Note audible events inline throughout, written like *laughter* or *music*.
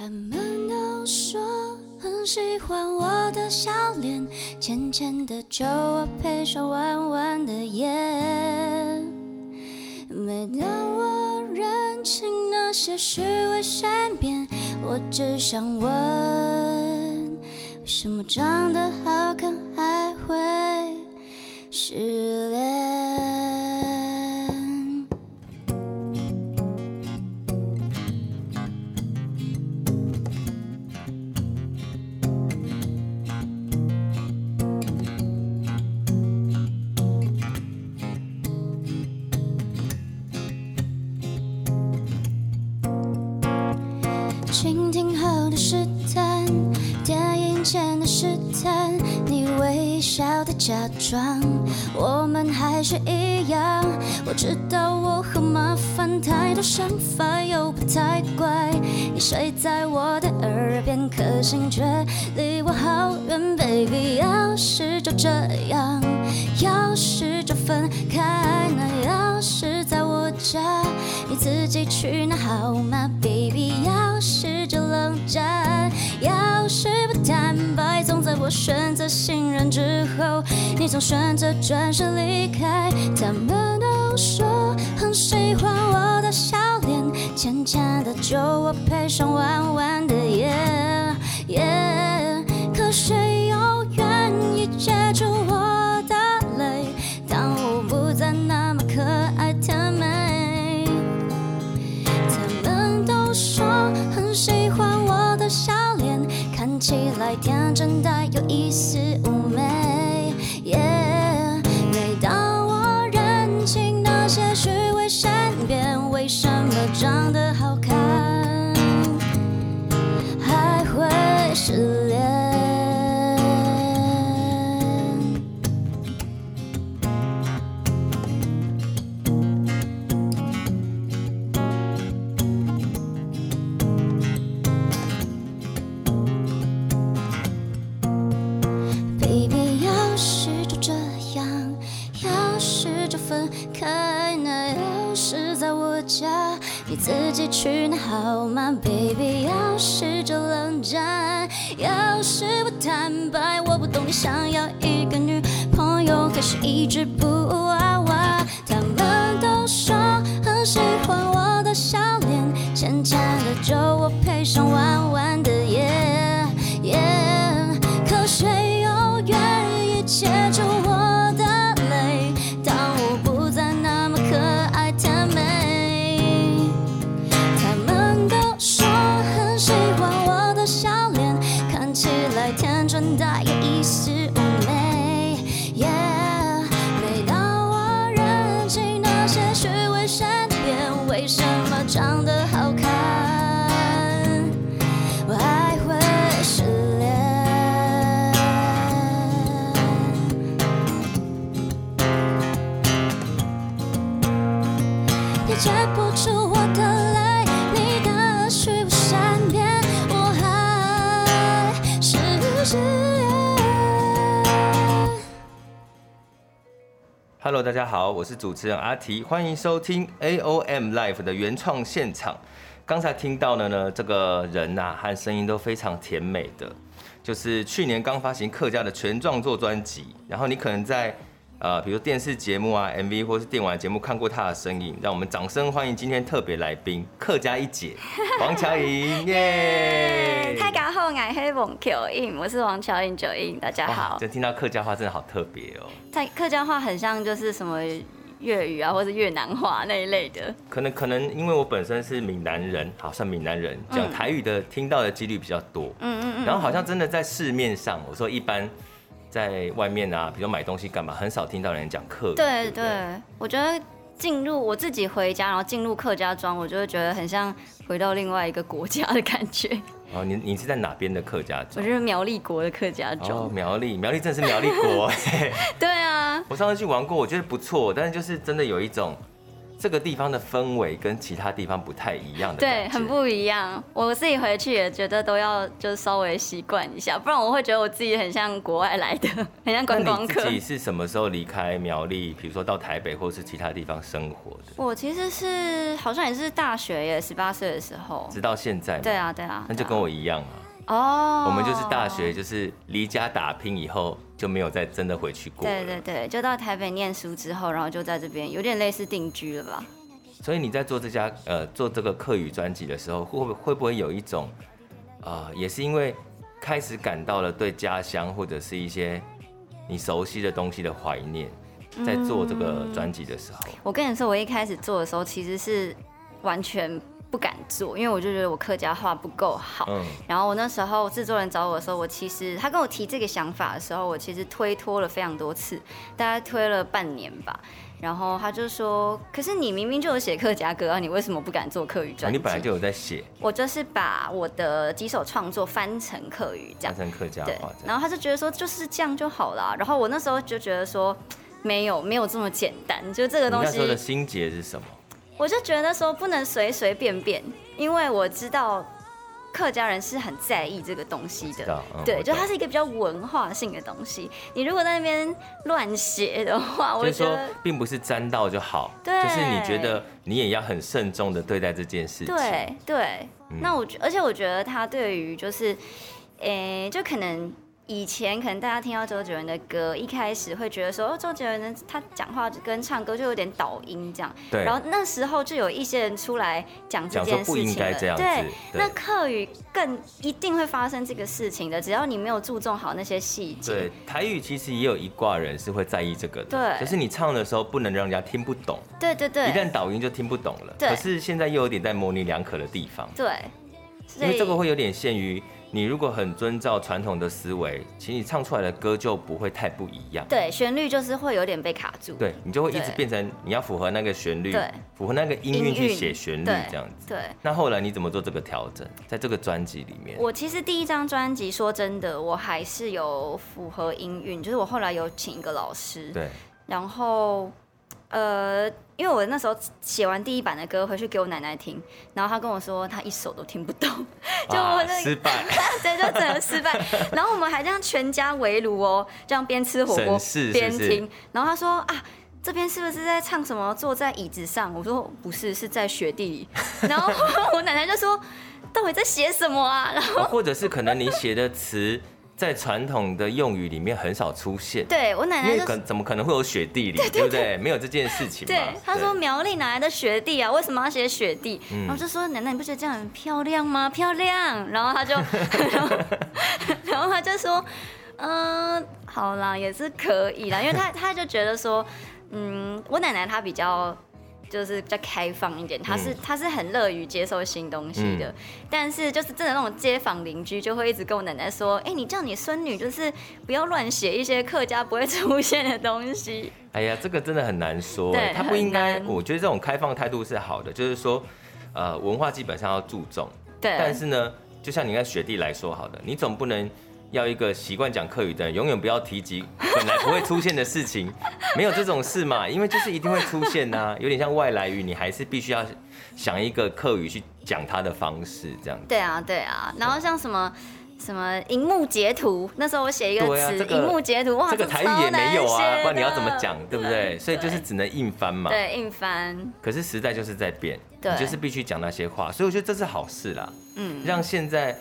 他们都说很喜欢我的笑脸，浅浅的酒窝配上弯弯的眼。每当我认清那些虚伪善变，我只想问：为什么长得好看还会失恋？装，我们还是一样。我知道我很麻烦，太多想法又不太乖。你睡在我的耳边，可心却离我好远，baby。要是就这样，要是就分开，那要是在我家，你自己去拿好吗，baby？要是就冷战，是不坦白，总在我选择信任之后，你总选择转身离开。他们都说很喜欢我的笑脸，浅浅的酒窝配上弯弯的眼 Hello，大家好，我是主持人阿提，欢迎收听 AOM Live 的原创现场。刚才听到的呢，这个人呐、啊、和声音都非常甜美的，就是去年刚发行客家的全创作专辑，然后你可能在呃，比如电视节目啊、MV 或是电玩节目看过他的身影，让我们掌声欢迎今天特别来宾客家一姐 *laughs* 王乔莹耶！大家好，我是王巧颖，我是王乔莹九英，大家好。真听到客家话真的好特别哦，在客家话很像就是什么粤语啊，或是越南话那一类的。可能可能因为我本身是闽南人，好像闽南人讲台语的听到的几率比较多，嗯嗯嗯，然后好像真的在市面上，我说一般。在外面啊，比如买东西干嘛，很少听到人讲客语。对对，我觉得进入我自己回家，然后进入客家庄，我就会觉得很像回到另外一个国家的感觉。*laughs* 哦，你你是在哪边的客家庄？我就是苗栗国的客家庄。哦，苗栗，苗栗真的是苗栗国。*laughs* 对啊。我上次去玩过，我觉得不错，但是就是真的有一种这个地方的氛围跟其他地方不太一样的，对，很不一样。我自己回去也觉得都要就是稍微习惯一下，不然我会觉得我自己很像国外来的，*laughs* 很像观光客。你自己是什么时候离开苗栗，比如说到台北或是其他地方生活的？我其实是好像也是大学耶，十八岁的时候，直到现在。对啊，对啊，那就跟我一样啊。哦，我们就是大学，就是离家打拼以后就没有再真的回去过。对对对，就到台北念书之后，然后就在这边有点类似定居了吧。所以你在做这家呃做这个客语专辑的时候，会不会不会有一种啊、呃，也是因为开始感到了对家乡或者是一些你熟悉的东西的怀念，在做这个专辑的时候、嗯。我跟你说，我一开始做的时候其实是完全不敢做，因为我就觉得我客家话不够好。嗯。然后我那时候制作人找我的时候，我其实他跟我提这个想法的时候，我其实推脱了非常多次，大概推了半年吧。然后他就说：“可是你明明就有写客家歌啊，你为什么不敢做客语专辑？”你本来就有在写。我就是把我的几首创作翻成客语，这样。翻成客家话。对。然后他就觉得说就是这样就好了。然后我那时候就觉得说没有没有这么简单，就这个东西。你那时候的心结是什么？我就觉得说不能随随便便，因为我知道。客家人是很在意这个东西的，嗯、对，就它是一个比较文化性的东西。你如果在那边乱写的话，我觉得并不是沾到就好，对，就是你觉得你也要很慎重的对待这件事情。对对，嗯、那我觉，而且我觉得他对于就是，诶、欸，就可能。以前可能大家听到周杰伦的歌，一开始会觉得说，哦，周杰伦他讲话跟唱歌就有点倒音这样。对。然后那时候就有一些人出来讲这件事情了。讲说不应该这样子。对。那客语更一定会发生这个事情的，只要你没有注重好那些细节。对。台语其实也有一挂人是会在意这个的。对。可是你唱的时候不能让人家听不懂。对对对。一旦倒音就听不懂了。对。可是现在又有点在模棱两可的地方。对。因为这个会有点限于。你如果很遵照传统的思维，其实你唱出来的歌就不会太不一样。对，旋律就是会有点被卡住。对，你就会一直变成你要符合那个旋律，对，符合那个音韵去写旋律这样子。对。那后来你怎么做这个调整？在这个专辑里面，我其实第一张专辑说真的，我还是有符合音韵，就是我后来有请一个老师。对。然后。呃，因为我那时候写完第一版的歌回去给我奶奶听，然后她跟我说她一首都听不懂，*laughs* 就我、那个、失败，*laughs* 对，就整个失败。*laughs* 然后我们还这样全家围炉哦，这样边吃火锅边听。然后她说啊，这边是不是在唱什么？坐在椅子上？我说不是，是在雪地里。然后我奶奶就说，到底在写什么啊？然后或者是可能你写的词。在传统的用语里面很少出现。对我奶奶就可怎么可能会有雪地里，对，不对？没有这件事情。对，他说苗栗哪来的雪地啊？为什么要写雪地？嗯、然后就说奶奶，你不觉得这样很漂亮吗？漂亮。然后他就，*laughs* 然后，然后他就说，嗯、呃，好啦，也是可以啦，因为他他就觉得说，嗯，我奶奶她比较。就是比较开放一点，他是他是很乐于接受新东西的，嗯、但是就是真的那种街坊邻居就会一直跟我奶奶说，哎、欸，你叫你孙女就是不要乱写一些客家不会出现的东西。*laughs* 哎呀，这个真的很难说，他不应该。我觉得这种开放态度是好的，就是说，呃，文化基本上要注重，对。但是呢，就像你跟学弟来说好的，你总不能。要一个习惯讲客语的人，永远不要提及本来不会出现的事情，没有这种事嘛，因为就是一定会出现呐、啊，*laughs* 有点像外来语，你还是必须要想一个客语去讲它的方式，这样子。对啊，对啊，然后像什么什么荧幕截图，那时候我写一个词，荧、啊这个、幕截图，哇，这个台语也没有啊，不然你要怎么讲，对不对？对，所以就是只能硬翻嘛。对，硬翻。可是时代就是在变，对，你就是必须讲那些话，所以我觉得这是好事啦。嗯，让现在。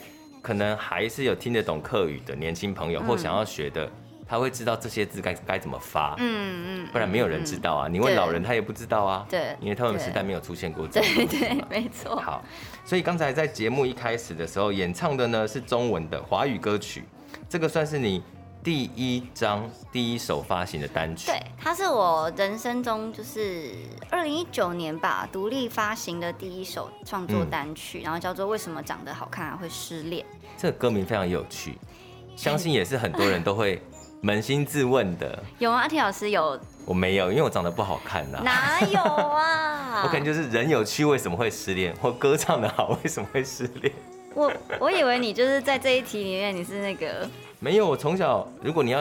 可能还是有听得懂客语的年轻朋友，或想要学的，他会知道这些字该该怎么发。嗯嗯，不然没有人知道啊。你问老人，他也不知道啊。对，因为他们时代没有出现过这个。对对，没错。好，所以刚才在节目一开始的时候，演唱的呢是中文的华语歌曲，这个算是你第一张第一首发行的单曲。对，它是我人生中就是二零一九年吧，独立发行的第一首创作单曲，然后叫做《为什么长得好看还会失恋》。这个歌名非常有趣，*laughs* 相信也是很多人都会扪心自问的。有吗？阿提老师有？我没有，因为我长得不好看呐。哪有啊？*laughs* 我可能就是人有趣为什么会失恋，或歌唱的好为什么会失恋。我我以为你就是在这一题里面你是那个没有，我从小，如果你要，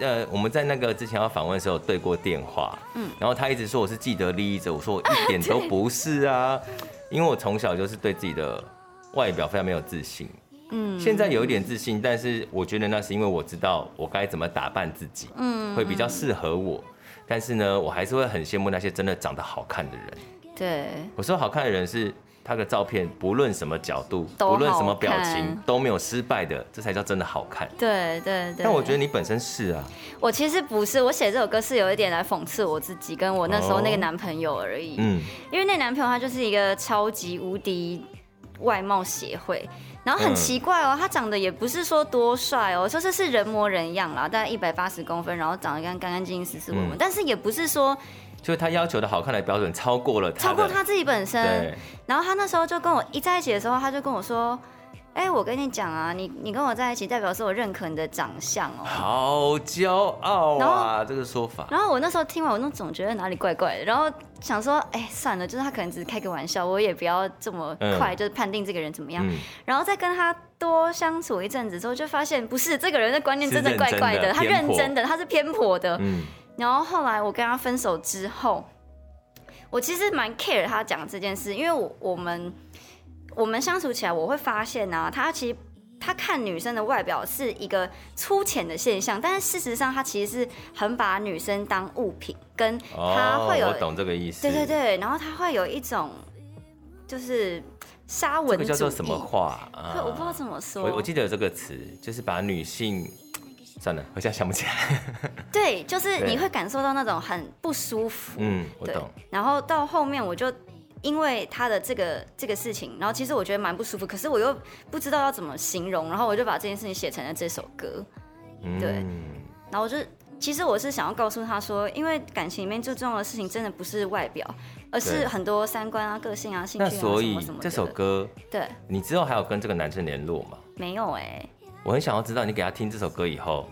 呃，我们在那个之前要访问的时候对过电话，嗯，然后他一直说我是既得利益者，我说我一点都不是啊，因为我从小就是对自己的外表非常没有自信，嗯，现在有一点自信，但是我觉得那是因为我知道我该怎么打扮自己，嗯，会比较适合我，但是呢，我还是会很羡慕那些真的长得好看的人，对，我说好看的人是。他的照片不论什么角度，不论什么表情都没有失败的，这才叫真的好看。对对对。但我觉得你本身是啊。我其实不是，我写这首歌是有一点来讽刺我自己跟我那时候那个男朋友而已。嗯。因为那男朋友他就是一个超级无敌外貌协会，然后很奇怪哦，他长得也不是说多帅哦，就是是人模人样啦，大概一百八十公分，然后长得干干干净净、斯斯文文，但是也不是说。就是他要求的好看的标准超过了他，超过他自己本身。然后他那时候就跟我一在一起的时候，他就跟我说：“哎、欸，我跟你讲啊，你你跟我在一起，代表是我认可你的长相哦。”好骄傲啊，这个说法。然后我那时候听完，我那总觉得哪里怪怪的，然后想说：“哎、欸，算了，就是他可能只是开个玩笑，我也不要这么快就是判定这个人怎么样。嗯”然后再跟他多相处一阵子之后，就发现不是这个人的观念真的怪怪的，的他认真的，他是偏颇的。嗯。然后后来我跟他分手之后，我其实蛮 care 他讲这件事，因为我我们我们相处起来，我会发现啊，他其实他看女生的外表是一个粗浅的现象，但是事实上他其实是很把女生当物品，跟他会有、哦、我懂这个意思，对对对，然后他会有一种就是沙文，这个叫做什么话啊？我不知道怎么说，我我记得有这个词，就是把女性。算了，我现在想不起来。*laughs* 对，就是你会感受到那种很不舒服。嗯，我懂。然后到后面，我就因为他的这个这个事情，然后其实我觉得蛮不舒服，可是我又不知道要怎么形容，然后我就把这件事情写成了这首歌。嗯对。嗯、然后我就其实我是想要告诉他说，因为感情里面最重要的事情真的不是外表，而是很多三观啊、个性啊、兴趣啊什么什么。那所以这首歌，对，你之后还有跟这个男生联络吗？没有哎、欸。我很想要知道你给他听这首歌以后，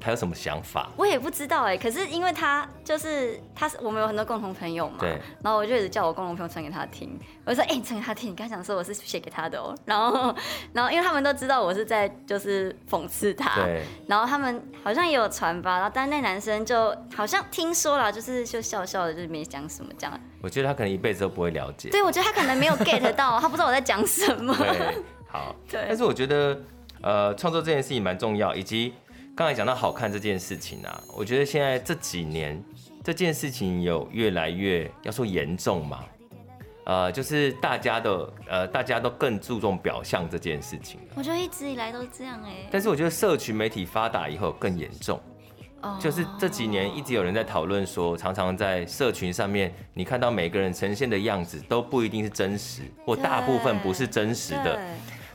他有什么想法？我也不知道哎，可是因为他就是他是我们有很多共同朋友嘛，对。然后我就一直叫我共同朋友传给他听，我就说哎，你传给他听，你刚想说我是写给他的哦。*laughs* 然后然后因为他们都知道我是在就是讽刺他，对。然后他们好像也有传吧，然后但那男生就好像听说了，就是就笑笑的，就是没讲什么这样。我觉得他可能一辈子都不会了解。对，我觉得他可能没有 get 到，他不知道我在讲什么。对，*laughs* 好。对。但是我觉得。呃，创作这件事情蛮重要，以及刚才讲到好看这件事情啊，我觉得现在这几年这件事情有越来越要说严重嘛，呃，就是大家的呃，大家都更注重表象这件事情。我觉得一直以来都这样哎、欸。但是我觉得社群媒体发达以后更严重，oh. 就是这几年一直有人在讨论说，常常在社群上面，你看到每个人呈现的样子都不一定是真实，或大部分不是真实的。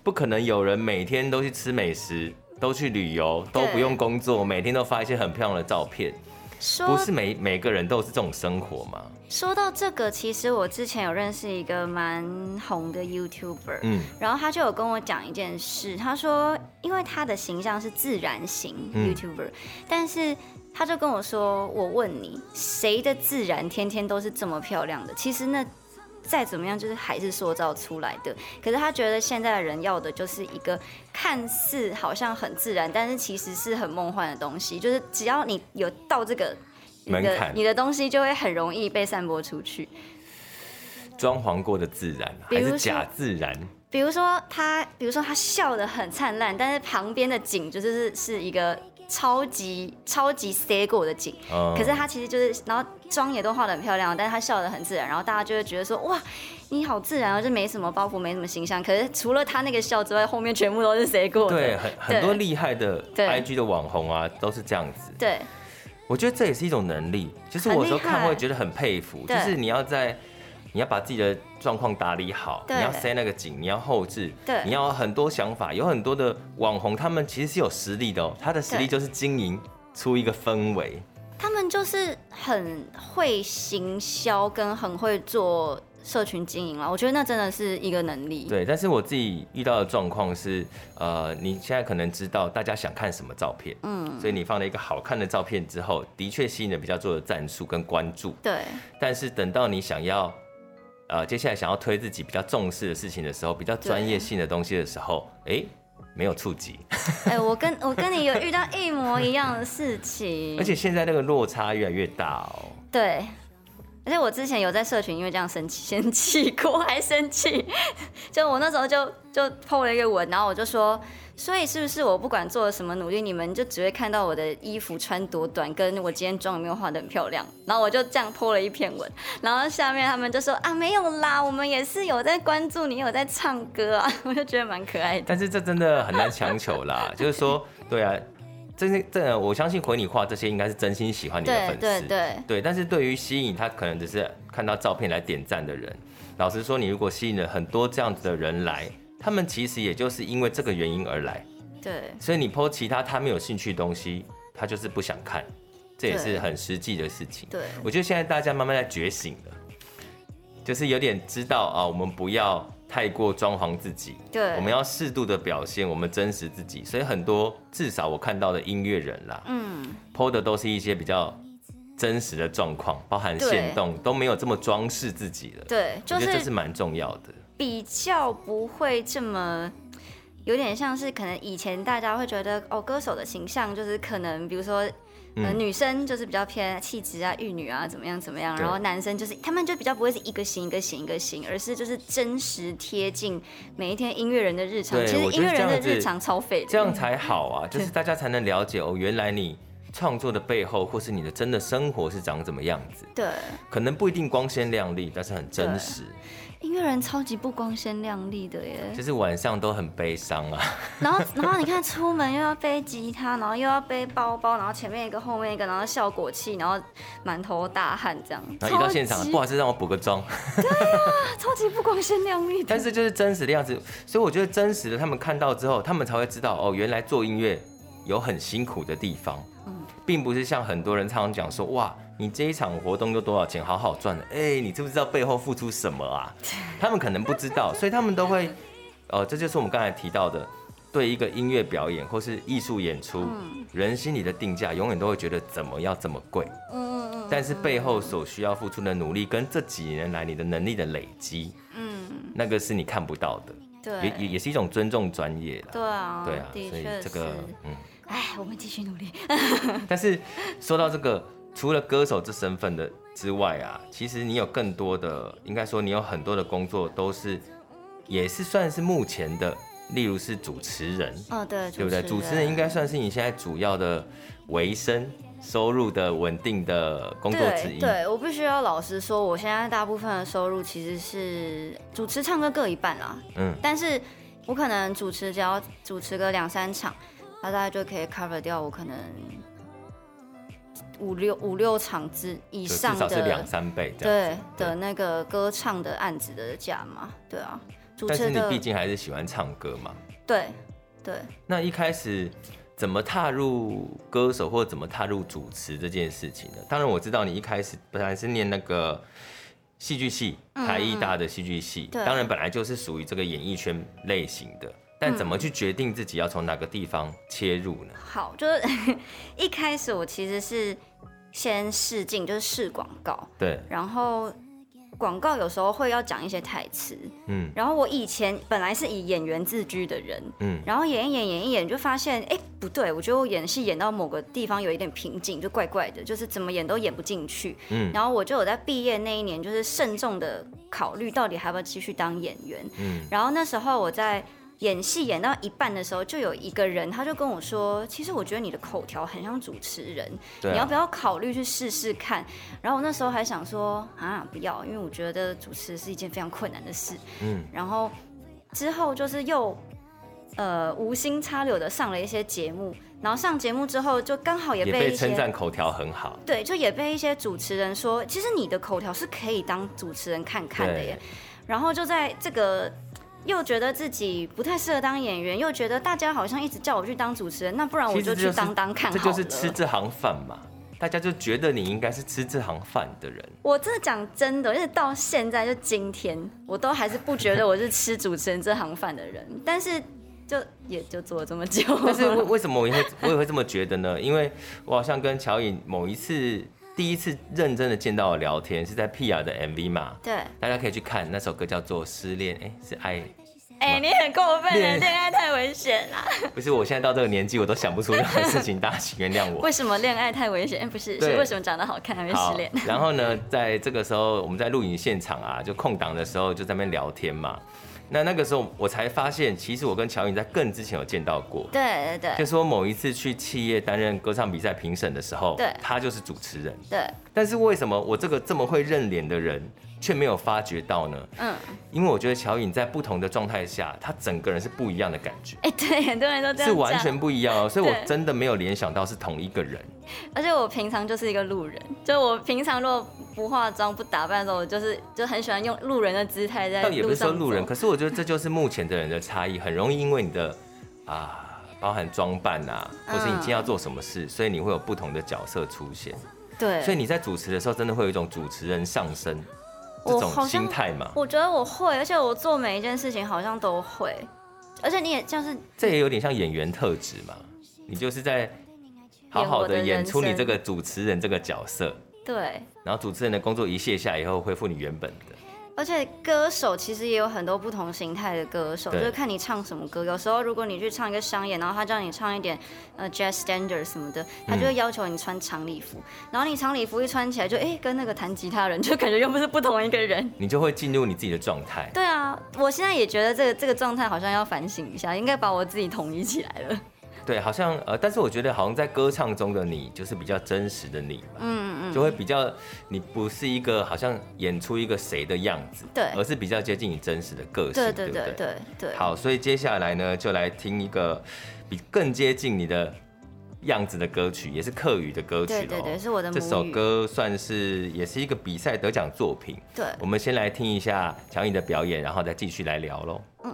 不可能有人每天都去吃美食，都去旅游，都不用工作，每天都发一些很漂亮的照片。说不是每每个人都是这种生活吗？说到这个，其实我之前有认识一个蛮红的 YouTuber，嗯，然后他就有跟我讲一件事，他说，因为他的形象是自然型 YouTuber，嗯，但是他就跟我说，我问你，谁的自然天天都是这么漂亮的？其实那。再怎么样，就是还是塑造出来的。可是他觉得现在的人要的就是一个看似好像很自然，但是其实是很梦幻的东西。就是只要你有到这个门槛，你的东西就会很容易被散播出去。装潢过的自然还是假自然？比如说他，比如说他笑得很灿烂，但是旁边的景就是是一个。超级超级 stay 过的景，嗯、可是他其实就是，然后妆也都画的很漂亮，但是他笑的很自然，然后大家就会觉得说，哇，你好自然，就没什么包袱，没什么形象。可是除了他那个笑之外，后面全部都是 stay 过的。对，很很多厉害的 IG 的网红啊，都是这样子。对，我觉得这也是一种能力，就是我有时候看会觉得很佩服，就是你要在。你要把自己的状况打理好，你要塞那个景，你要后置，对，你要很多想法。有很多的网红，他们其实是有实力的哦。他的实力就是经营出一个氛围。他们就是很会行销，跟很会做社群经营了。我觉得那真的是一个能力。对，但是我自己遇到的状况是，呃，你现在可能知道大家想看什么照片，嗯，所以你放了一个好看的照片之后，的确吸引了比较多的赞数跟关注。对，但是等到你想要。呃，接下来想要推自己比较重视的事情的时候，比较专业性的东西的时候，哎，没有触及。*laughs* 哎、欸，我跟我跟你有遇到一模一样的事情，而且现在那个落差越来越大哦。对。而且我之前有在社群因为这样生气，生气过还生气，*laughs* 就我那时候就就 po 了一个文，然后我就说，所以是不是我不管做了什么努力，你们就只会看到我的衣服穿多短，跟我今天妆有没有化的很漂亮？然后我就这样 po 了一篇文，然后下面他们就说啊没有啦，我们也是有在关注你，有在唱歌啊，*laughs* 我就觉得蛮可爱的。但是这真的很难强求啦，就是说，对啊。这些这我相信回你话这些应该是真心喜欢你的粉丝，对对对，对。但是对于吸引他可能只是看到照片来点赞的人，老实说，你如果吸引了很多这样子的人来，他们其实也就是因为这个原因而来。对。所以你 po 其他他没有兴趣的东西，他就是不想看，这也是很实际的事情。对。我觉得现在大家慢慢在觉醒了，就是有点知道啊，我们不要。太过装潢自己，对，我们要适度的表现我们真实自己，所以很多至少我看到的音乐人啦，嗯，po 的都是一些比较真实的状况，包含限动都没有这么装饰自己了，对，就是、我觉得这是蛮重要的，比较不会这么有点像是可能以前大家会觉得哦，歌手的形象就是可能比如说。呃，女生就是比较偏气质啊、玉女啊，怎么样怎么样，然后男生就是他们就比较不会是一个型一个型一个型，而是就是真实贴近每一天音乐人的日常。其实音乐人的日常超废的，*laughs* 这样才好啊，就是大家才能了解哦，原来你创作的背后或是你的真的生活是长怎么样子。对，可能不一定光鲜亮丽，但是很真实。音乐人超级不光鲜亮丽的耶，就是晚上都很悲伤啊。*laughs* 然后，然后你看出门又要背吉他，然后又要背包包，然后前面一个，后面一个，然后效果器，然后满头大汗这样。然后一到现场，不好意思，让我补个妆。对啊，超级不光鲜亮丽。但是就是真实的样子，所以我觉得真实的他们看到之后，他们才会知道哦，原来做音乐有很辛苦的地方，并不是像很多人常常讲说哇。你这一场活动又多少钱？好好赚的，哎、欸，你知不知道背后付出什么啊？*laughs* 他们可能不知道，所以他们都会，*laughs* 哦、呃，这就是我们刚才提到的，对一个音乐表演或是艺术演出，嗯、人心里的定价永远都会觉得怎么要这么贵？嗯嗯嗯。但是背后所需要付出的努力跟这几年来你的能力的累积，嗯，那个是你看不到的，对，也也也是一种尊重专业。对啊，对啊，所以这个，嗯，哎，我们继续努力。*laughs* 但是说到这个。除了歌手这身份的之外啊，其实你有更多的，应该说你有很多的工作都是，也是算是目前的，例如是主持人，哦对，对不对？主持人应该算是你现在主要的维生收入的稳定的工作之一。对，我必须要老实说，我现在大部分的收入其实是主持、唱歌各一半啦。嗯，但是我可能主持只要主持个两三场，那大概就可以 cover 掉我可能。五六五六场之以上的，两三倍。对的那个歌唱的案子的价嘛，对啊。但是你毕竟还是喜欢唱歌嘛。对对。那一开始怎么踏入歌手或者怎么踏入主持这件事情呢？当然我知道你一开始本来是念那个戏剧系，台艺大的戏剧系，嗯、当然本来就是属于这个演艺圈类型的。但怎么去决定自己要从哪个地方切入呢？好，就是 *laughs* 一开始我其实是先试镜，就是试广告。对。然后广告有时候会要讲一些台词。嗯。然后我以前本来是以演员自居的人。嗯。然后演一演，演一演，就发现，哎，不对，我觉得我演戏演到某个地方有一点瓶颈，就怪怪的，就是怎么演都演不进去。嗯。然后我就有在毕业那一年，就是慎重的考虑到底还要不要继续当演员。嗯。然后那时候我在。演戏演到一半的时候，就有一个人，他就跟我说：“其实我觉得你的口条很像主持人，啊、你要不要考虑去试试看？”然后我那时候还想说：“啊，不要，因为我觉得主持是一件非常困难的事。”嗯。然后之后就是又呃无心插柳的上了一些节目，然后上节目之后就刚好也被称赞口条很好。对，就也被一些主持人说：“其实你的口条是可以当主持人看看的耶。”然后就在这个。又觉得自己不太适合当演员，又觉得大家好像一直叫我去当主持人，那不然我就去当当看好了。这就是吃这行饭嘛，大家就觉得你应该是吃这行饭的人。我真的讲真的，因为到现在就今天，我都还是不觉得我是吃主持人这行饭的人。但是就也就做了这么久。但是为为什么我也会我也会这么觉得呢？因为我好像跟乔颖某一次第一次认真的见到我聊天，是在 Pia 的 MV 嘛。对，大家可以去看那首歌叫做《失恋》，哎，是爱。哎、欸，你很过分了，恋爱太危险了。*laughs* 不是，我现在到这个年纪，我都想不出任何事情，大家请原谅我。*laughs* 为什么恋爱太危险？不是，是为什么长得好看还会失恋？*laughs* 然后呢，在这个时候，我们在录影现场啊，就空档的时候就在那边聊天嘛。那那个时候我才发现，其实我跟乔颖在更之前有见到过。对对对。就是说某一次去企业担任歌唱比赛评审的时候，对，他就是主持人。对。但是为什么我这个这么会认脸的人，却没有发觉到呢？嗯。因为我觉得乔颖在不同的状态下，她整个人是不一样的感觉。哎，对，很多人都这样。是完全不一样哦，所以我真的没有联想到是同一个人。而且我平常就是一个路人，就我平常如果不化妆不打扮的时候，我就是就很喜欢用路人的姿态在。倒也不是说路人，可是我觉得这就是目前的人的差异，很容易因为你的啊，包含装扮啊，或是你今天要做什么事，嗯，所以你会有不同的角色出现。对，所以你在主持的时候，真的会有一种主持人上身这种心态嘛？我觉得我会，而且我做每一件事情好像都会，而且你也像是这也有点像演员特质嘛，你就是在。好好的演出你这个主持人这个角色，对。然后主持人的工作一卸下以后，恢复你原本的。而且歌手其实也有很多不同形态的歌手，就是看你唱什么歌。有时候如果你去唱一个商演，然后他叫你唱一点呃 jazz standard 什么的，他就会要求你穿长礼服。然后你长礼服一穿起来就，就哎跟那个弹吉他人 *laughs* 就感觉又不是不同一个人。你就会进入你自己的状态。对啊，我现在也觉得这个这个状态好像要反省一下，应该把我自己统一起来了。对，好像呃，但是我觉得好像在歌唱中的你就是比较真实的你吧，嗯嗯，就会比较你不是一个好像演出一个谁的样子，对，而是比较接近你真实的个性，对对对对对。好，所以接下来呢，就来听一个比更接近你的样子的歌曲，也是客语的歌曲，对对对，是我的。这首歌算是也是一个比赛得奖作品，对。我们先来听一下乔颖的表演，然后再继续来聊喽。嗯。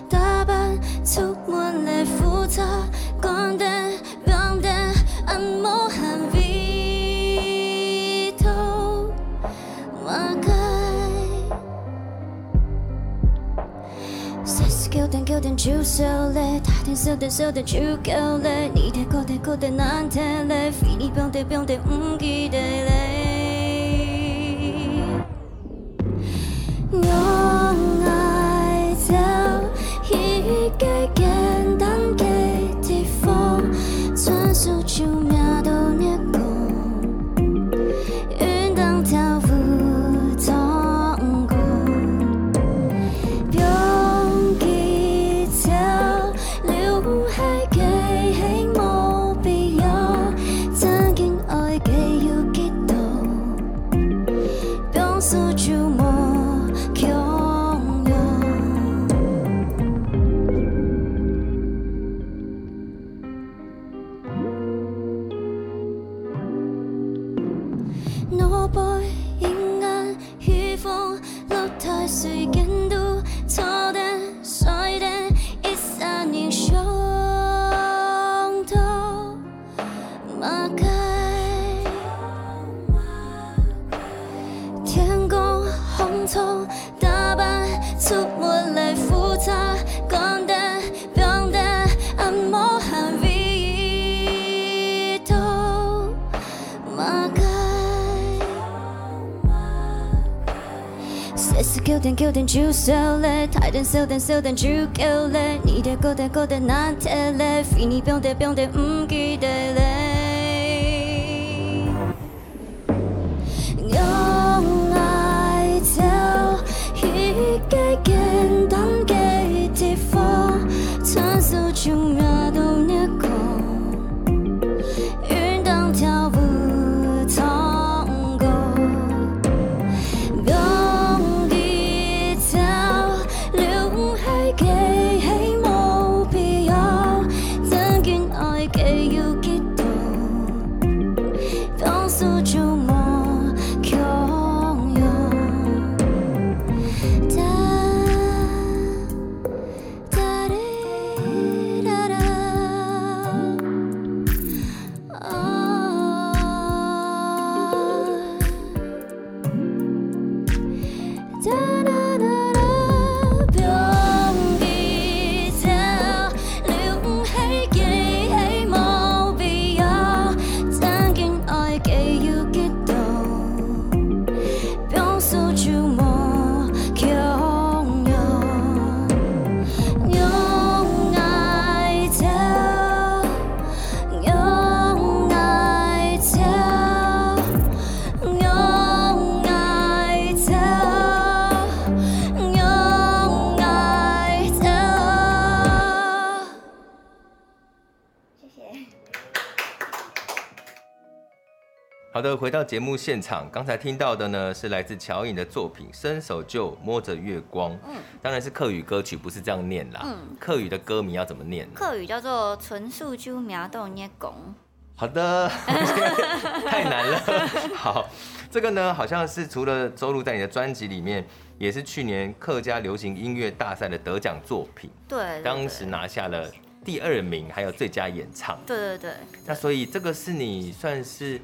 就够嘞，你的口袋口袋难听嘞，非你不用的不用的唔记得 so you can 九点九点就笑嘞，太点小点小点就够了，你的口袋口袋难听了，非你不用的不用的唔记得了。的，回到节目现场，刚才听到的呢是来自乔颖的作品《伸手就摸着月光》。嗯，当然是客语歌曲，不是这样念啦。嗯，客语的歌名要怎么念呢？客语叫做“纯素鸠苗豆捏拱”。好的，*laughs* 太难了。*laughs* 好，这个呢好像是除了收录在你的专辑里面，也是去年客家流行音乐大赛的得奖作品。对，当时拿下了第二名，还有最佳演唱。对对对。那所以这个是你算是。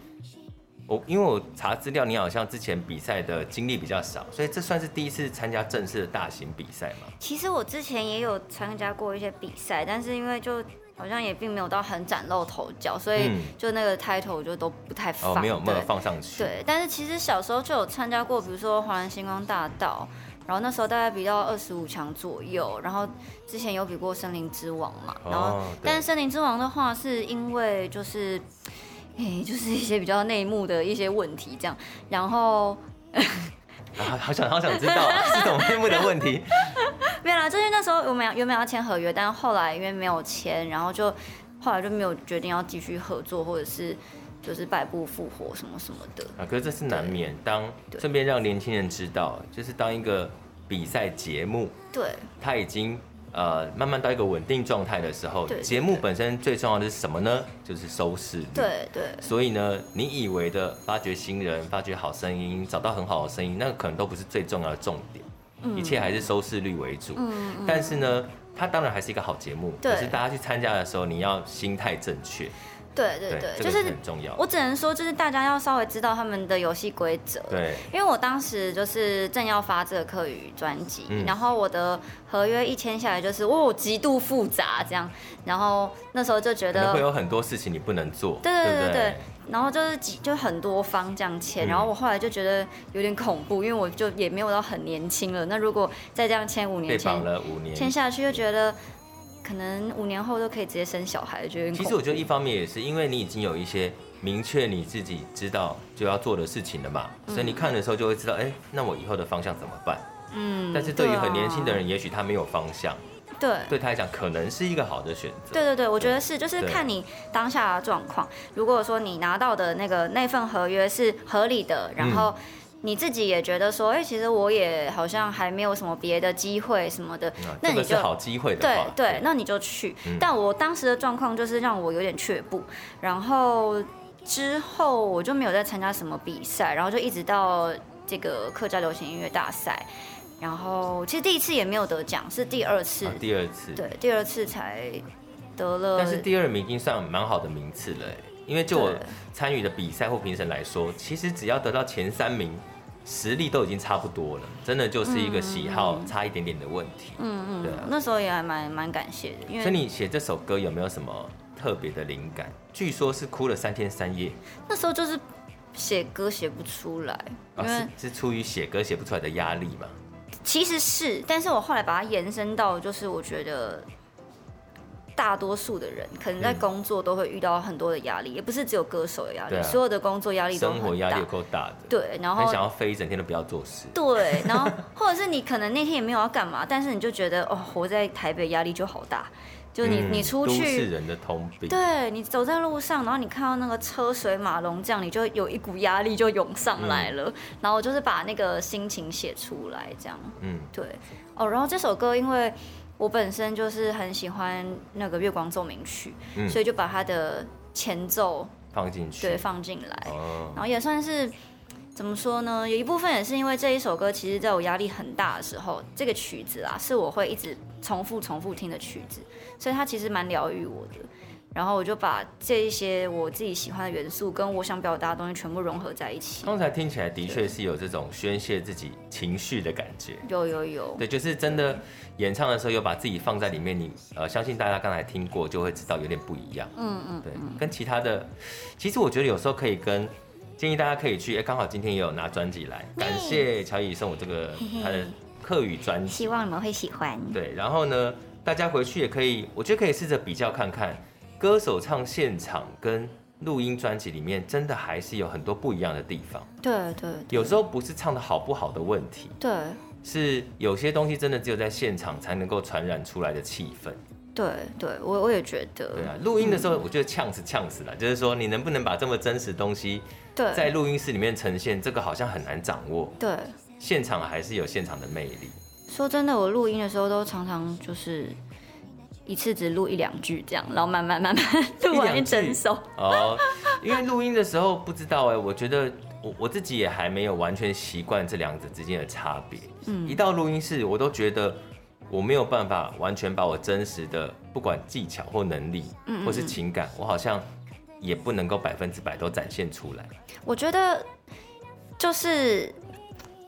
我因为我查资料，你好像之前比赛的经历比较少，所以这算是第一次参加正式的大型比赛吗？其实我之前也有参加过一些比赛，但是因为就好像也并没有到很崭露头角，所以就那个 title 我就都不太放，哦，没有没有放上去。对，但是其实小时候就有参加过，比如说华人星光大道，然后那时候大概比到二十五强左右，然后之前有比过森林之王嘛，然后但是森林之王的话是因为就是。哎，*laughs* 就是一些比较内幕的一些问题，这样，然后，啊，好想好想知道是什么内幕的问题。*laughs* 没有啦，就是那时候我们原本要签合约，但后来因为没有签，然后就后来就没有决定要继续合作，或者是就是败部复活什么什么的。啊，可是这是难免，当顺便让年轻人知道，就是当一个比赛节目，对，他已经。呃，慢慢到一个稳定状态的时候，节目本身最重要的是什么呢？就是收视率。对对。所以呢，你以为的发掘新人、发掘好声音、找到很好的声音，那个可能都不是最重要的重点。嗯。一切还是收视率为主。嗯。但是呢，它当然还是一个好节目。对。可是大家去参加的时候，你要心态正确。对对对，就是很重要。我只能说，就是大家要稍微知道他们的游戏规则。对，因为我当时就是正要发这个客语专辑，嗯、然后我的合约一签下来，就是哦，极度复杂这样。然后那时候就觉得会有很多事情你不能做。对对对对，对。然后就是几就很多方这样签，然后我后来就觉得有点恐怖，因为我就也没有到很年轻了。那如果再这样签五年，被绑了五年，签下去就觉得。可能五年后都可以直接生小孩，觉得其实我觉得一方面也是因为你已经有一些明确你自己知道就要做的事情了嘛，嗯、所以你看的时候就会知道，哎、欸，那我以后的方向怎么办？嗯，但是对于很年轻的人，也许他没有方向，对，对他来讲可能是一个好的选择。对对对，我觉得是，就是看你当下的状况。如果说你拿到的那个那份合约是合理的，然后。你自己也觉得说，哎、欸，其实我也好像还没有什么别的机会什么的，嗯、那你就、这个、好机会的对对，那你就去。嗯、但我当时的状况就是让我有点却步，然后之后我就没有再参加什么比赛，然后就一直到这个客家流行音乐大赛，然后其实第一次也没有得奖，是第二次，啊、第二次，对，第二次才得了。但是第二名已经算蛮好的名次了。因为就我参与的比赛或评审来说，其实只要得到前三名，实力都已经差不多了，真的就是一个喜好差一点点的问题。嗯嗯，对啊，那时候也还蛮蛮感谢的。因为所以你写这首歌有没有什么特别的灵感？据说是哭了三天三夜。那时候就是写歌写不出来，因为是是出于写歌写不出来的压力嘛？其实是，但是我后来把它延伸到，就是我觉得。大多数的人可能在工作都会遇到很多的压力，嗯、也不是只有歌手的压力，啊、所有的工作压力都很大。生活压力够大的。对，然后很想要飞一整天都不要做事。对，然后 *laughs* 或者是你可能那天也没有要干嘛，但是你就觉得哦，活在台北压力就好大，就你、嗯、你出去，都市人的通病。对，你走在路上，然后你看到那个车水马龙这样，你就有一股压力就涌上来了，嗯、然后就是把那个心情写出来这样。嗯，对。哦，然后这首歌因为。我本身就是很喜欢那个《月光奏鸣曲》，嗯，所以就把它的前奏放进去，对，放进来，哦，然后也算是怎么说呢？有一部分也是因为这一首歌，其实在我压力很大的时候，这个曲子啊，是我会一直重复、重复听的曲子，所以它其实蛮疗愈我的。然后我就把这一些我自己喜欢的元素，跟我想表达的东西全部融合在一起。刚才听起来的确是有这种宣泄自己情绪的感觉。有有有。对，就是真的演唱的时候有把自己放在里面，你呃，相信大家刚才听过就会知道有点不一样。嗯嗯。对，跟其他的，其实我觉得有时候可以跟建议大家可以去，哎，刚好今天也有拿专辑来，感谢乔伊送我这个他的客语专辑，希望你们会喜欢。对，然后呢，大家回去也可以，我觉得可以试着比较看看。歌手唱现场跟录音专辑里面，真的还是有很多不一样的地方。对对，有时候不是唱的好不好的问题，对，是有些东西真的只有在现场才能够传染出来的气氛。对对，我我也觉得。对啊，录音的时候我觉得呛死呛死了，就是说你能不能把这么真实的东西对在录音室里面呈现，这个好像很难掌握。对，现场还是有现场的魅力。说真的，我录音的时候都常常就是一次只录一两句这样，然后慢慢慢慢 *laughs* 录完一整首。哦，因为录音的时候不知道哎，我觉得我我自己也还没有完全习惯这两者之间的差别。嗯，一到录音室，我都觉得我没有办法完全把我真实的不管技巧或能力，或是情感，我好像也不能够百分之百都展现出来。我觉得就是。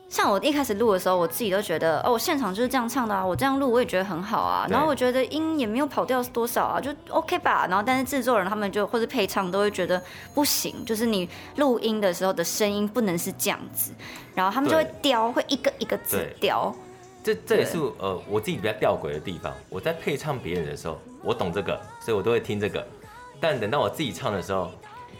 像我一开始录的时候，我自己都觉得哦，我现场就是这样唱的啊，我这样录我也觉得很好啊。然后我觉得音也没有跑掉多少啊，就 OK 吧。然后但是制作人他们就或是配唱都会觉得不行，就是你录音的时候的声音不能是这样子，然后他们就会雕，会一个一个字雕。这这也是呃我自己比较吊诡的地方。我在配唱别人的时候，我懂这个，所以我都会听这个。但等到我自己唱的时候，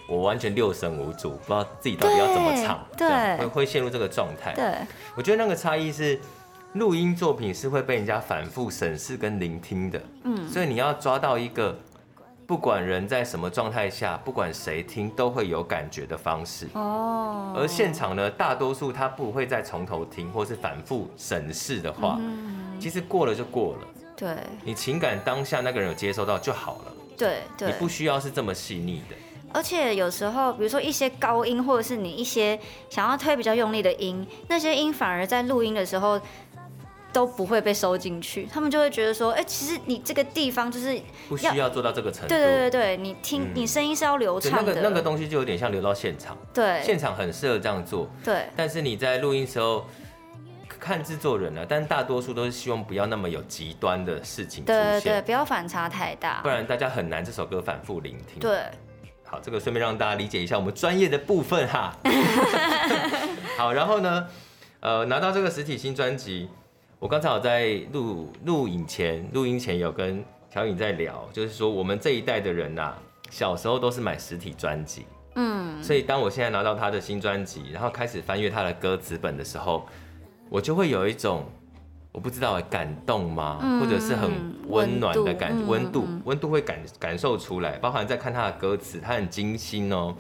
我完全六神无主，不知道自己到底要怎么唱，对，会会陷入这个状态。对，我觉得那个差异是，录音作品是会被人家反复审视跟聆听的，嗯，所以你要抓到一个不管人在什么状态下，不管谁听都会有感觉的方式。哦，而现场呢，大多数他不会再从头听，或是反复审视的话，嗯，其实过了就过了。对，你情感当下那个人有接收到就好了。对，对，你不需要是这么细腻的。而且有时候，比如说一些高音，或者是你一些想要推比较用力的音，那些音反而在录音的时候都不会被收进去。他们就会觉得说，哎、欸，其实你这个地方就是不需要做到这个程度。对对对对，你听，嗯、你声音是要流畅的。那个那个东西就有点像流到现场。对，现场很适合这样做。对，但是你在录音时候看制作人呢，但大多数都是希望不要那么有极端的事情出现。对对对，不要反差太大，不然大家很难这首歌反复聆听。对。好，这个顺便让大家理解一下我们专业的部分哈。*laughs* 好，然后呢，呃，拿到这个实体新专辑，我刚才有在录录影前、录音前有跟小颖在聊，就是说我们这一代的人呐、啊，小时候都是买实体专辑，嗯，所以当我现在拿到他的新专辑，然后开始翻阅他的歌词本的时候，我就会有一种。我不知道感动吗？嗯、或者是很温暖的感温度，温、嗯、度会感感受出来。包含在看他的歌词，他很精心哦，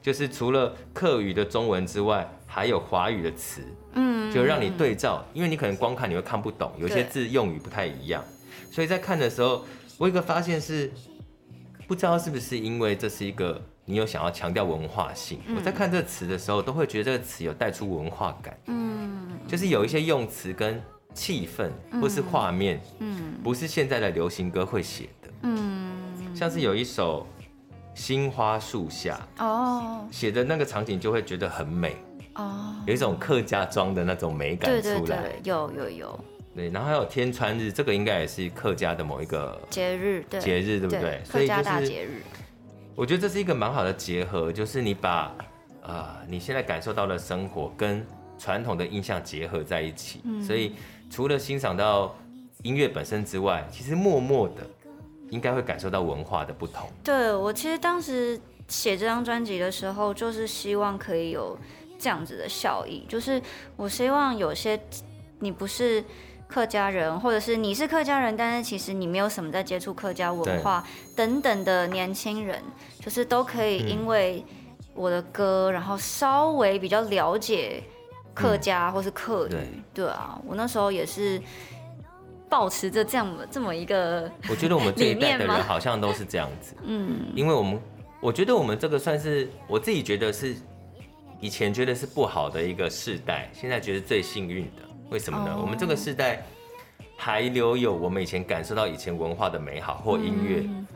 就是除了客语的中文之外，还有华语的词，嗯，就让你对照，因为你可能光看你会看不懂，有些字用语不太一样，所以在看的时候，我有一个发现是，不知道是不是因为这是一个你有想要强调文化性，嗯、我在看这个词的时候，都会觉得这个词有带出文化感，嗯，就是有一些用词跟。气氛或是画面，嗯，不是现在的流行歌会写的，嗯，像是有一首《新花树下》哦，写的那个场景就会觉得很美哦，有一种客家庄的那种美感出来，对对对，有有有，对，然后还有天穿日，这个应该也是客家的某一个节日，节日对不对？客家大节日，我觉得这是一个蛮好的结合，就是你把你现在感受到的生活跟传统的印象结合在一起，嗯、所以。除了欣赏到音乐本身之外，其实默默的应该会感受到文化的不同。对，我其实当时写这张专辑的时候，就是希望可以有这样子的效益，就是我希望有些你不是客家人，或者是你是客家人，但是其实你没有什么在接触客家文化等等的年轻人，就是都可以因为我的歌，然后稍微比较了解。客家或是客语，对，对啊，我那时候也是保持着这样这么一个，我觉得我们这一代的人好像都是这样子，*laughs* 嗯，因为我们我觉得我们这个算是我自己觉得是以前觉得是不好的一个世代，现在觉得最幸运的，为什么呢？哦、我们这个世代还留有我们以前感受到以前文化的美好或音乐，嗯、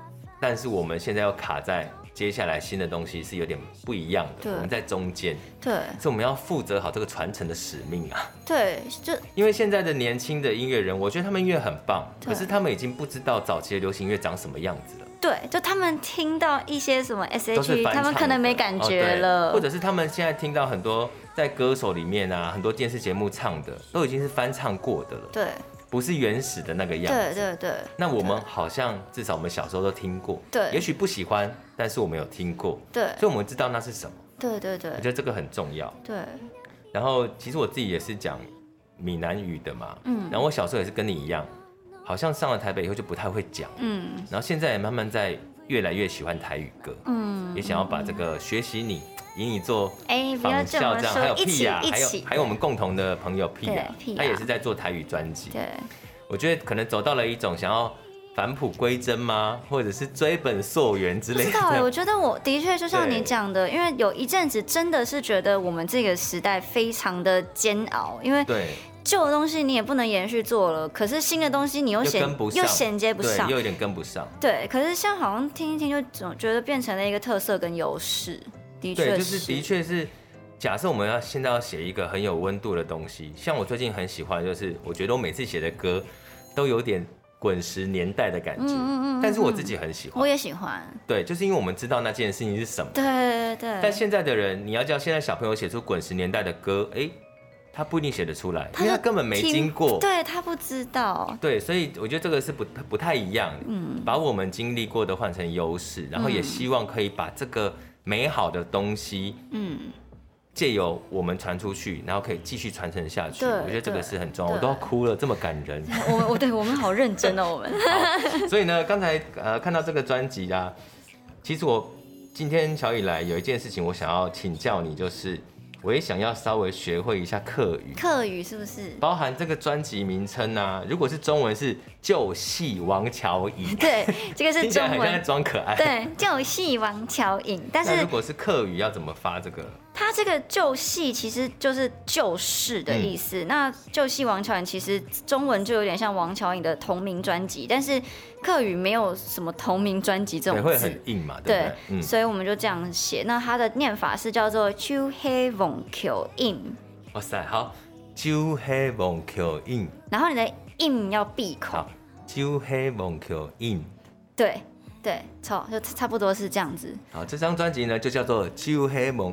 但是我们现在要卡在。接下来新的东西是有点不一样的，我们在中间，对，所以我们要负责好这个传承的使命啊。对，就因为现在的年轻的音乐人，我觉得他们音乐很棒，可是他们已经不知道早期的流行音乐长什么样子了。对，就他们听到一些什么 S.H.E，他们可能没感觉了，哦，或者是他们现在听到很多在歌手里面啊，很多电视节目唱的，都已经是翻唱过的了。对。不是原始的那个样子。对对对。那我们好像至少我们小时候都听过。对。也许不喜欢，但是我们有听过。对。所以我们知道那是什么。对对对。我觉得这个很重要。对。然后其实我自己也是讲闽南语的嘛。嗯。然后我小时候也是跟你一样，好像上了台北以后就不太会讲，嗯，然后现在也慢慢在越来越喜欢台语歌，嗯，也想要把这个学习你，以你做仿效这样，还有屁呀，还有还有我们共同的朋友屁呀，他也是在做台语专辑，对，我觉得可能走到了一种想要返璞归真吗，或者是追本溯源之类的？不知道哎，我觉得我的确就像你讲的，因为有一阵子真的是觉得我们这个时代非常的煎熬，因为对。旧的东西你也不能延续做了，可是新的东西你又衔又衔接不上，又有点跟不上。对，可是现在好像听一听就总觉得变成了一个特色跟优势。的确，对，就是的确是。假设我们要现在要写一个很有温度的东西，像我最近很喜欢，就是我觉得我每次写的歌都有点滚石年代的感觉。嗯嗯嗯。但是我自己很喜欢。我也喜欢。对，就是因为我们知道那件事情是什么。对对对。但现在的人，你要叫现在小朋友写出滚石年代的歌，哎。他不一定写得出来，因为他根本没经过，对，他不知道，对，所以我觉得这个是不不太一样，嗯，把我们经历过的换成优势，然后也希望可以把这个美好的东西，嗯，借由我们传出去，然后可以继续传承下去，我觉得这个是很重要，我都要哭了，这么感人，*laughs* 我我对我们好认真哦，我们，*laughs* 所以呢，刚才呃看到这个专辑啊，其实我今天小雨来有一件事情，我想要请教你，就是。我也想要稍微学会一下客语，客语是不是？包含这个专辑名称啊？如果是中文是《旧戏王乔影》，对，这个是 *laughs* 中文，在装可爱。对，《旧戏王乔影》，但是如果是客语要怎么发这个？它这个旧戏其实就是旧事的意思。嗯、那旧戏王乔影其实中文就有点像王乔影的同名专辑，但是客语没有什么同名专辑这种字，会很硬嘛？对，对，嗯、所以我们就这样写。那它的念法是叫做旧戏王乔影。哇塞，好，旧戏王乔影。然后你的音要闭口。好，旧戏王乔影。对。对，错就差不多是这样子。好，这张专辑呢就叫做《*laughs* 秋黑梦》，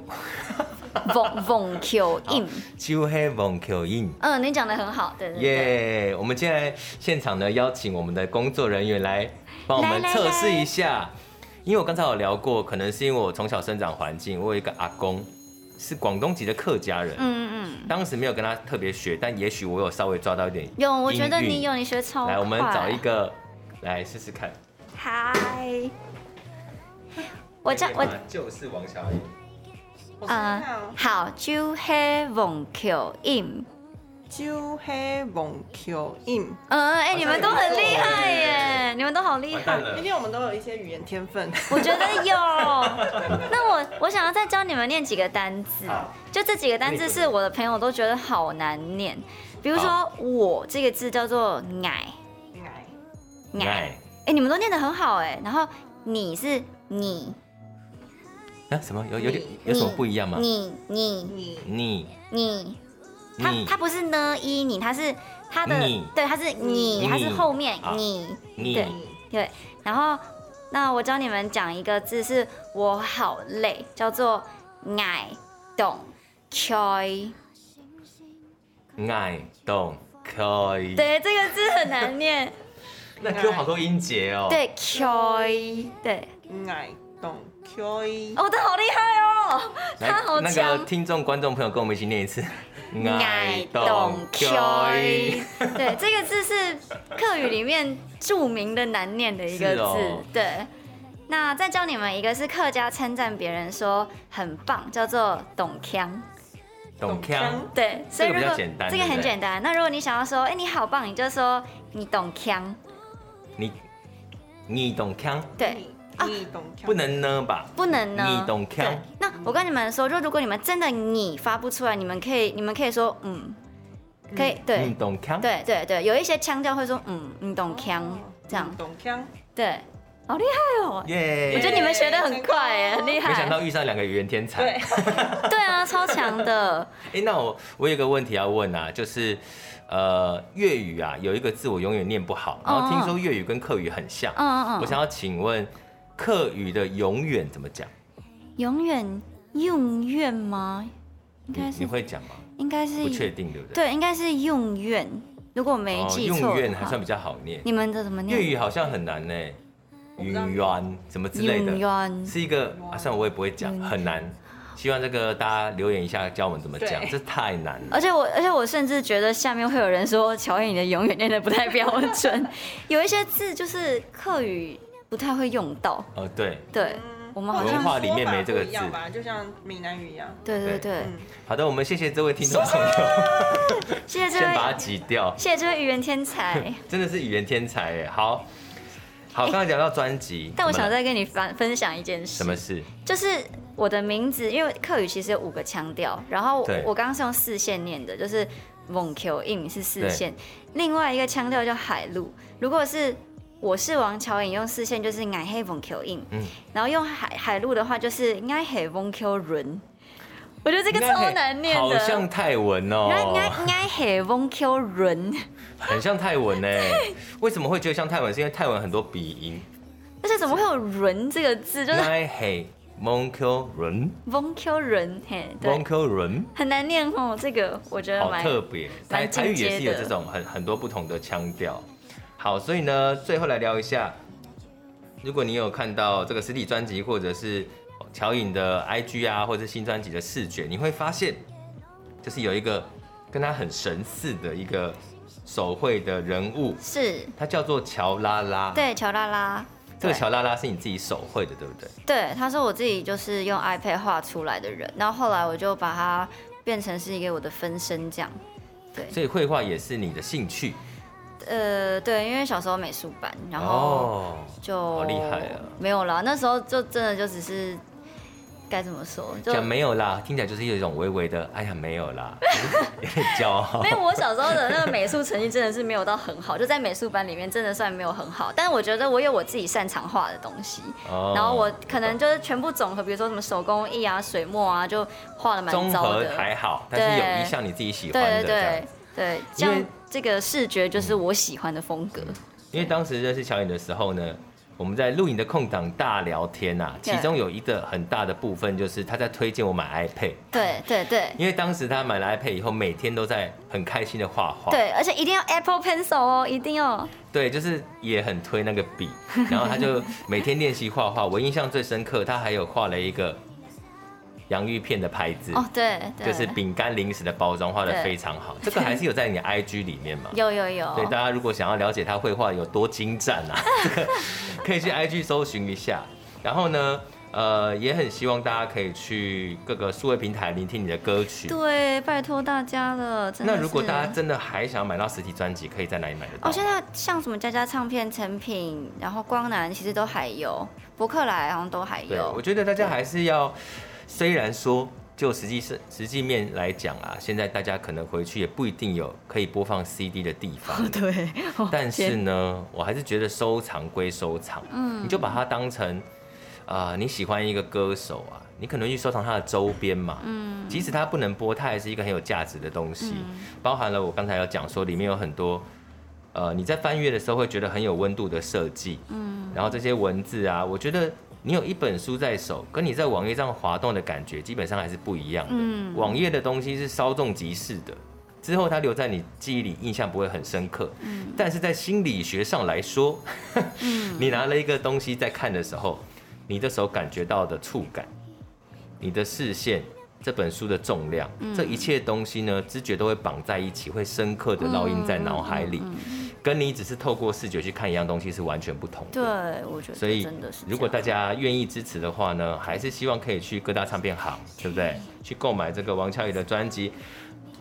梦梦 Q 音，秋黑蒙 Q 音。嗯，你讲的很好，对对耶！Yeah, 我们现在现场呢邀请我们的工作人员来帮我们测试一下，来来来，因为我刚才有聊过，可能是因为我从小生长环境，我有一个阿公是广东籍的客家人，嗯嗯嗯，当时没有跟他特别学，但也许我有稍微抓到一点。有，我觉得你有，你学超快。来，我们找一个来试试看。嗨，我叫我就是王小颖。嗯，好，就黑王乔影，就黑蒙球印。嗯，哎，你们都很厉害耶，你们都好厉害。今天我们都有一些语言天分。我觉得有。*laughs* 那我我想要再教你们念几个单字，就这几个单字是我的朋友都觉得好难念。比如说“我”这个字叫做“矮”，矮，矮。哎，你们都念得很好哎，然后你是你，啊？什么？有有点有什么不一样吗？你你。你。你。你，他他不是呢一你，他是他的对，他是你，他是后面你。对对，然后那我教你们讲一个字，是我好累，叫做爱动开，爱动开，对，这个字很难念。*laughs* 那 Q 好多音节哦。对，Q，对，爱动 Q。哦，他好厉害哦，*laughs* 他好强。那个听众、观众朋友，跟我们一起念一次。*laughs* *laughs* 爱动 Q。对，这个字是客语里面著名的难念的一个字。对。那再教你们一个，是客家称赞别人说很棒，叫做懂腔。懂腔。对，所以如果这个很简单。那如果你想要说，哎，你好棒，你就说你懂腔。你你懂腔？对，你懂锵，不能呢吧？不能呢。你懂锵？那我跟你们说，就如果你们真的你发不出来，你们可以你们可以说嗯，可以对。你懂腔？对对对，有一些腔调会说嗯，你懂腔这样。懂腔？对，好厉害哦！耶！我觉得你们学的很快哎，很厉害。没想到遇上两个语言天才。对。*laughs* 对啊，超强的。*laughs* 哎，那我我有个问题要问啊，就是。呃，粤语啊，有一个字我永远念不好。然后听说粤语跟客语很像。嗯嗯嗯。我想要请问，客语的永远怎么讲？永远永远吗？应该是。你会讲吗？应该是。不确定，对不对？对，应该是永远。如果没记错。永远还算比较好念。你们的怎么念？粤语好像很难呢。永远什么之类的。是一个啊，算，我也不会讲，很难。希望这个大家留言一下，教我们怎么讲，这太难了。而且我，而且我甚至觉得下面会有人说乔恩你的永远念的不太标准，*laughs* 有一些字就是客语不太会用到。哦，对对，我们好像文化里面没这个字，就像闽南语一样。对对对。好的，我们谢谢这位听众朋友，谢谢这位，先把它挤掉。谢谢这位语言天才，*laughs* 真的是语言天才哎，好。好，刚才讲到专辑，但我想再跟你分分享一件事。什么事？就是我的名字，因为客语其实有五个腔调，然后我刚刚是用四线念的，就是 Vong Q In 是四线，另外一个腔调叫海陆。如果是我是王乔颖用四线，就是 I Have Vong Q In，嗯，然后用海海陆的话就是 I Have Vong Q Run。我觉得这个超难念的，好像泰文哦。I I I Have Vong Q Run。很像泰文呢，为什么会觉得像泰文？是因为泰文很多鼻音，而且怎么会有“人”这个字？就是嘿，蒙 Q 人，蒙 Q 人，嘿，蒙 Q 人，很难念哦。这个我觉得好特别，台台语也是有这种很很多不同的腔调。好，所以呢，最后来聊一下，如果你有看到这个实体专辑，或者是乔颖的 IG 啊，或者是新专辑的视觉，你会发现，就是有一个跟他很神似的一个。手绘的人物是，他叫做乔拉拉。对，乔拉拉。这个乔拉拉是你自己手绘的，对不对？对，他是我自己就是用 iPad 画出来的人，然后后来我就把它变成是一个我的分身这样。对，所以绘画也是你的兴趣。呃，对，因为小时候美术班，然后就好厉害啊。没有啦，那时候就真的就只是。该怎么说？讲没有啦，听起来就是有一种微微的，哎呀，没有啦，*laughs* 有点骄傲。因为我小时候的那个美术成绩真的是没有到很好，就在美术班里面真的算没有很好。但是我觉得我有我自己擅长画的东西，哦、然后我可能就是全部总和，比如说什么手工艺啊、水墨啊，就画的蛮糟的。综合还好，但是有一项你自己喜欢的。对对对对，像这个视觉就是我喜欢的风格。因为当时认识小颖的时候呢。我们在录影的空档大聊天呐、啊，其中有一个很大的部分就是他在推荐我买 iPad。对对对。因为当时他买了 iPad 以后，每天都在很开心的画画。对，而且一定要 Apple Pencil 哦，一定要。对，就是也很推那个笔，然后他就每天练习画画。我印象最深刻，他还有画了一个。洋芋片的牌子哦，对，就是饼干零食的包装画的非常好，这个还是有在你 IG 里面嘛？*laughs* 有有有。对，大家如果想要了解他绘画有多精湛啊，这 *laughs* 个可以去 IG 搜寻一下。然后呢，呃，也很希望大家可以去各个数位平台聆听你的歌曲。对，拜托大家了。那如果大家真的还想要买到实体专辑，可以在哪里买得到？哦，现在像什么佳佳唱片、成品，然后光南其实都还有，博客来好像都还有。对，我觉得大家还是要。虽然说，就实际是实际面来讲啊，现在大家可能回去也不一定有可以播放 CD 的地方。*laughs* 对。但是呢，我还是觉得收藏归收藏，嗯，你就把它当成啊、呃，你喜欢一个歌手啊，你可能去收藏他的周边嘛，嗯，即使他不能播，它还是一个很有价值的东西，包含了我刚才有讲说里面有很多，呃，你在翻阅的时候会觉得很有温度的设计，嗯，然后这些文字啊，我觉得。你有一本书在手，跟你在网页上滑动的感觉，基本上还是不一样的。嗯，网页的东西是稍纵即逝的，之后它留在你记忆里，印象不会很深刻。嗯，但是在心理学上来说，嗯，*laughs* 你拿了一个东西在看的时候，你的手感觉到的触感，你的视线，这本书的重量，这一切东西呢，知觉都会绑在一起，会深刻的烙印在脑海里。跟你只是透过视觉去看一样东西是完全不同的。对，我觉得。所以，如果大家愿意支持的话呢，还是希望可以去各大唱片行，对不对？去购买这个王乔宇的专辑，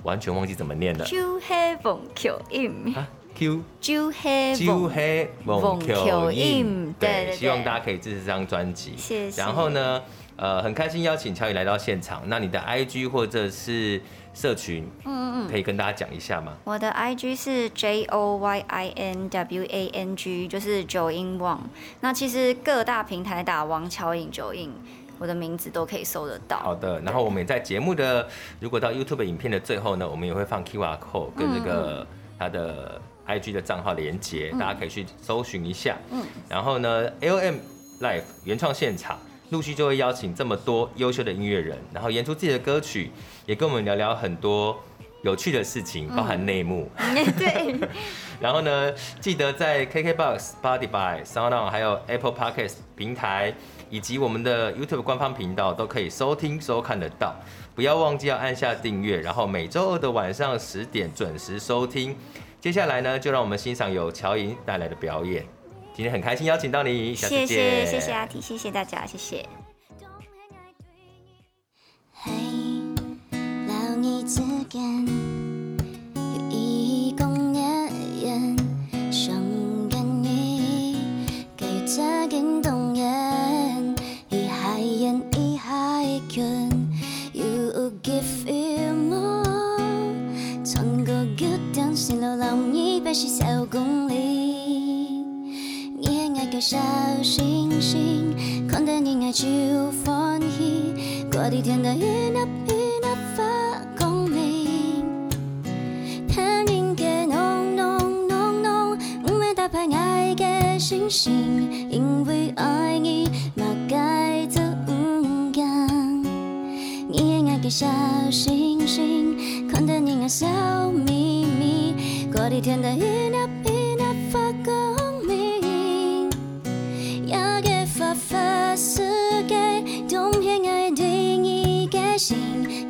完全忘记怎么念了。Q 黑凤 Q im 啊，Q Q 黑 Q 黑凤 Q im，对，希望大家可以支持这张专辑。谢谢。然后呢，呃，很开心邀请乔宇来到现场。那你的 IG 或者是？社群，嗯嗯嗯，可以跟大家讲一下吗？我的 IG 是 J O Y I N W A N G，就是九音王。那其实各大平台打王乔颖九音，我的名字都可以搜得到。好的，然后我们在节目的如果到 YouTube 影片的最后呢，我们也会放 QR code 跟这个他的 IG 的账号连接，嗯、大家可以去搜寻一下。嗯，然后呢，AOM Life 原创现场。陆续就会邀请这么多优秀的音乐人，然后演出自己的歌曲，也跟我们聊聊很多有趣的事情，包含内幕。嗯、对。*laughs* 然后呢，记得在 KKBOX、Spotify、SoundOn 还有 Apple Podcast 平台以及我们的 YouTube 官方频道都可以收听收看得到。不要忘记要按下订阅，然后每周二的晚上十点准时收听。接下来呢，就让我们欣赏由乔莹带来的表演。今天很开心邀请到你，下次见。谢谢谢谢阿提，谢谢大家，谢谢。公个小星星，看到你爱就欢喜。过的天的雨那雨那发光明，天阴嘅浓浓浓浓，我们打牌爱个星星，因为爱你嘛该做唔敢。你爱个小星星，看到你爱笑眯眯。过的天的雨那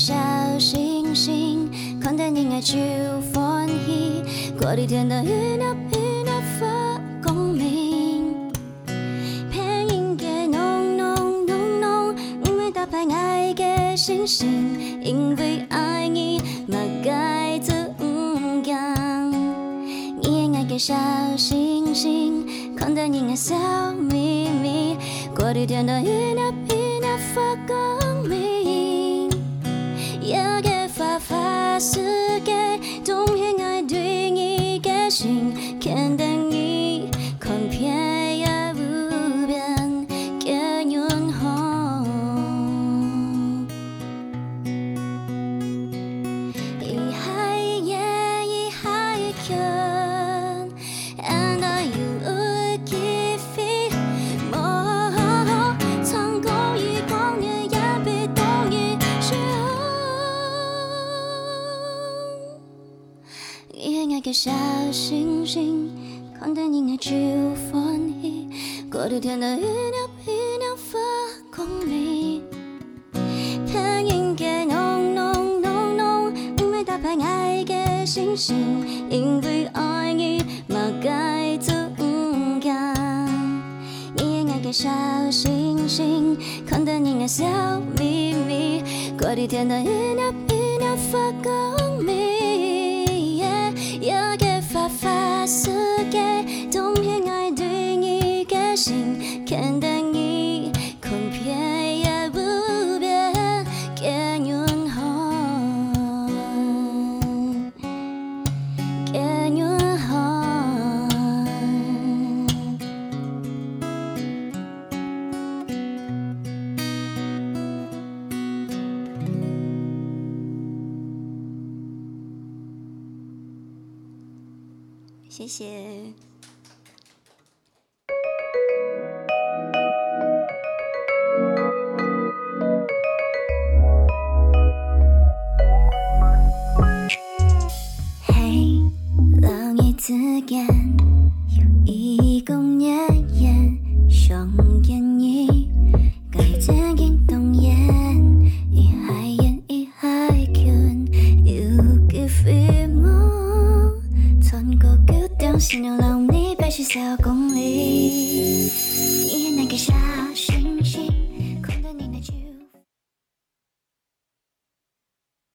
小星星，看到你爱就欢喜。过的天的雨那雨那发光明，偏应给浓浓浓浓，因为打牌爱个星星，因为爱你嘛该做唔敢。也爱个小星星，看到你爱笑眯眯。过的天的雨那雨那发光天小星星，看到你爱就欢喜。过的天的雨那雨那发光明，天阴给浓浓浓浓，因为打牌爱个星星，因为爱你嘛该做唔敢。你也爱个小星星，看到你爱笑眯眯。过的天的雨那雨那发光